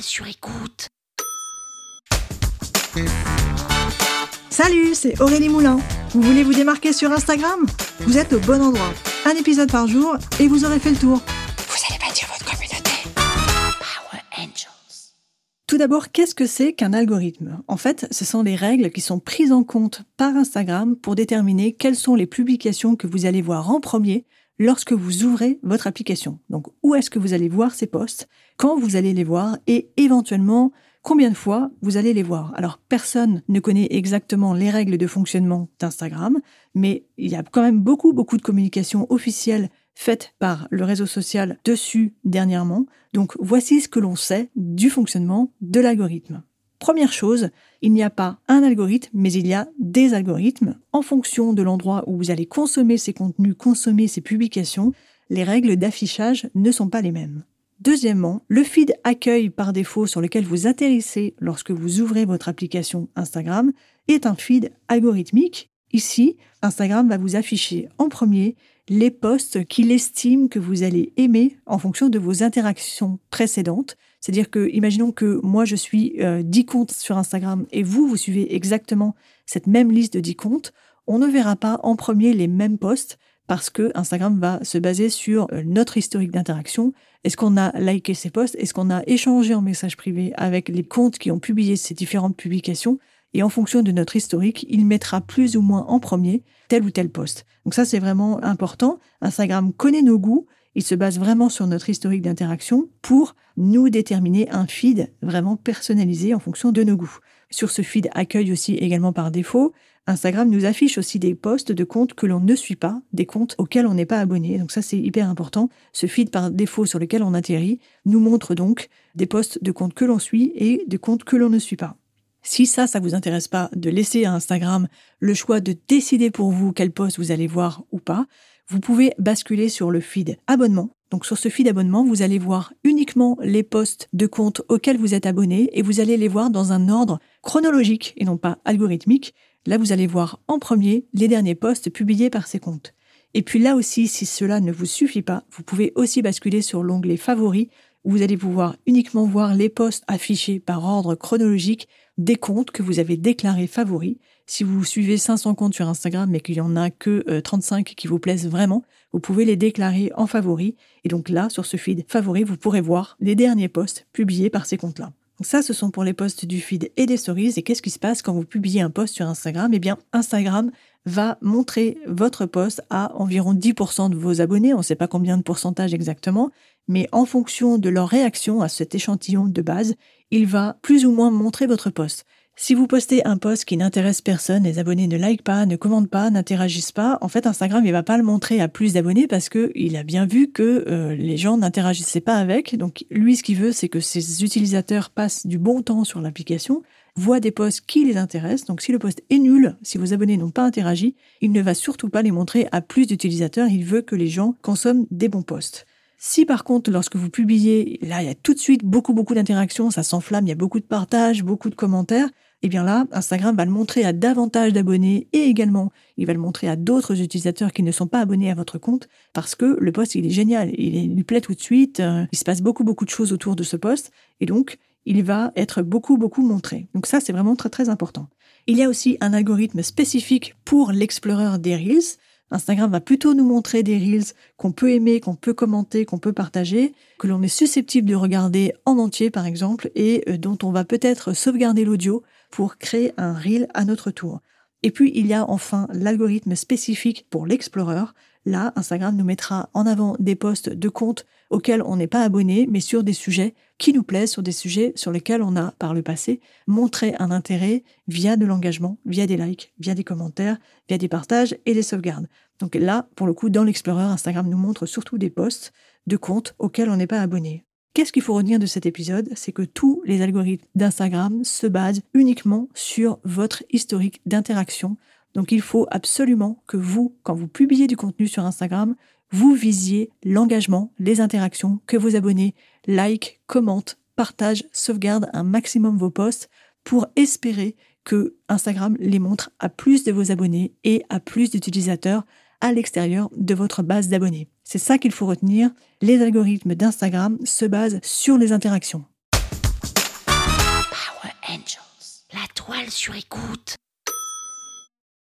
Sur écoute. Salut, c'est Aurélie Moulin. Vous voulez vous démarquer sur Instagram? Vous êtes au bon endroit. Un épisode par jour et vous aurez fait le tour. Vous allez bâtir votre communauté. Power Angels. Tout d'abord, qu'est-ce que c'est qu'un algorithme? En fait, ce sont les règles qui sont prises en compte par Instagram pour déterminer quelles sont les publications que vous allez voir en premier lorsque vous ouvrez votre application. Donc, où est-ce que vous allez voir ces posts, quand vous allez les voir et éventuellement combien de fois vous allez les voir. Alors, personne ne connaît exactement les règles de fonctionnement d'Instagram, mais il y a quand même beaucoup, beaucoup de communication officielle faite par le réseau social dessus dernièrement. Donc, voici ce que l'on sait du fonctionnement de l'algorithme. Première chose, il n'y a pas un algorithme, mais il y a des algorithmes. En fonction de l'endroit où vous allez consommer ces contenus, consommer ces publications, les règles d'affichage ne sont pas les mêmes. Deuxièmement, le feed accueil par défaut sur lequel vous atterrissez lorsque vous ouvrez votre application Instagram est un feed algorithmique. Ici, Instagram va vous afficher en premier les posts qu'il estime que vous allez aimer en fonction de vos interactions précédentes. C'est-à-dire que, imaginons que moi je suis 10 euh, comptes sur Instagram et vous, vous suivez exactement cette même liste de 10 comptes, on ne verra pas en premier les mêmes posts parce que Instagram va se baser sur euh, notre historique d'interaction. Est-ce qu'on a liké ces posts? Est-ce qu'on a échangé en message privé avec les comptes qui ont publié ces différentes publications? Et en fonction de notre historique, il mettra plus ou moins en premier tel ou tel post. Donc ça, c'est vraiment important. Instagram connaît nos goûts. Il se base vraiment sur notre historique d'interaction pour nous déterminer un feed vraiment personnalisé en fonction de nos goûts. Sur ce feed accueille aussi également par défaut Instagram nous affiche aussi des posts de comptes que l'on ne suit pas, des comptes auxquels on n'est pas abonné. Donc ça, c'est hyper important. Ce feed par défaut sur lequel on atterrit nous montre donc des posts de comptes que l'on suit et de comptes que l'on ne suit pas. Si ça, ça vous intéresse pas de laisser à Instagram le choix de décider pour vous quel post vous allez voir ou pas, vous pouvez basculer sur le feed abonnement. Donc sur ce feed abonnement, vous allez voir uniquement les posts de comptes auxquels vous êtes abonné et vous allez les voir dans un ordre chronologique et non pas algorithmique. Là, vous allez voir en premier les derniers posts publiés par ces comptes. Et puis là aussi, si cela ne vous suffit pas, vous pouvez aussi basculer sur l'onglet Favoris vous allez pouvoir uniquement voir les posts affichés par ordre chronologique des comptes que vous avez déclarés favoris. Si vous suivez 500 comptes sur Instagram mais qu'il n'y en a que 35 euh, qui vous plaisent vraiment, vous pouvez les déclarer en favoris. Et donc là, sur ce feed favoris, vous pourrez voir les derniers posts publiés par ces comptes-là. Ça, ce sont pour les posts du feed et des stories. Et qu'est-ce qui se passe quand vous publiez un post sur Instagram? Eh bien, Instagram va montrer votre post à environ 10% de vos abonnés. On ne sait pas combien de pourcentage exactement, mais en fonction de leur réaction à cet échantillon de base, il va plus ou moins montrer votre post. Si vous postez un post qui n'intéresse personne, les abonnés ne like pas, ne commentent pas, n'interagissent pas, en fait Instagram il va pas le montrer à plus d'abonnés parce que il a bien vu que euh, les gens n'interagissaient pas avec. Donc lui ce qu'il veut c'est que ses utilisateurs passent du bon temps sur l'application, voient des posts qui les intéressent. Donc si le post est nul, si vos abonnés n'ont pas interagi, il ne va surtout pas les montrer à plus d'utilisateurs. Il veut que les gens consomment des bons posts. Si par contre, lorsque vous publiez, là, il y a tout de suite beaucoup, beaucoup d'interactions, ça s'enflamme, il y a beaucoup de partages, beaucoup de commentaires, eh bien là, Instagram va le montrer à davantage d'abonnés et également, il va le montrer à d'autres utilisateurs qui ne sont pas abonnés à votre compte parce que le post, il est génial, il lui plaît tout de suite, euh, il se passe beaucoup, beaucoup de choses autour de ce post et donc, il va être beaucoup, beaucoup montré. Donc ça, c'est vraiment très, très important. Il y a aussi un algorithme spécifique pour l'explorer des Reels. Instagram va plutôt nous montrer des Reels qu'on peut aimer, qu'on peut commenter, qu'on peut partager, que l'on est susceptible de regarder en entier par exemple, et euh, dont on va peut-être sauvegarder l'audio pour créer un Reel à notre tour. Et puis il y a enfin l'algorithme spécifique pour l'Explorer. Là, Instagram nous mettra en avant des posts de comptes auxquels on n'est pas abonné, mais sur des sujets qui nous plaisent, sur des sujets sur lesquels on a, par le passé, montré un intérêt via de l'engagement, via des likes, via des commentaires, via des partages et des sauvegardes. Donc là, pour le coup, dans l'Explorer, Instagram nous montre surtout des posts de comptes auxquels on n'est pas abonné. Qu'est-ce qu'il faut retenir de cet épisode? C'est que tous les algorithmes d'Instagram se basent uniquement sur votre historique d'interaction. Donc il faut absolument que vous, quand vous publiez du contenu sur Instagram, vous visiez l'engagement, les interactions, que vos abonnés like, commentent, partagent, sauvegardent un maximum vos posts pour espérer que Instagram les montre à plus de vos abonnés et à plus d'utilisateurs à l'extérieur de votre base d'abonnés. C'est ça qu'il faut retenir. Les algorithmes d'Instagram se basent sur les interactions. Power Angels, la toile sur écoute.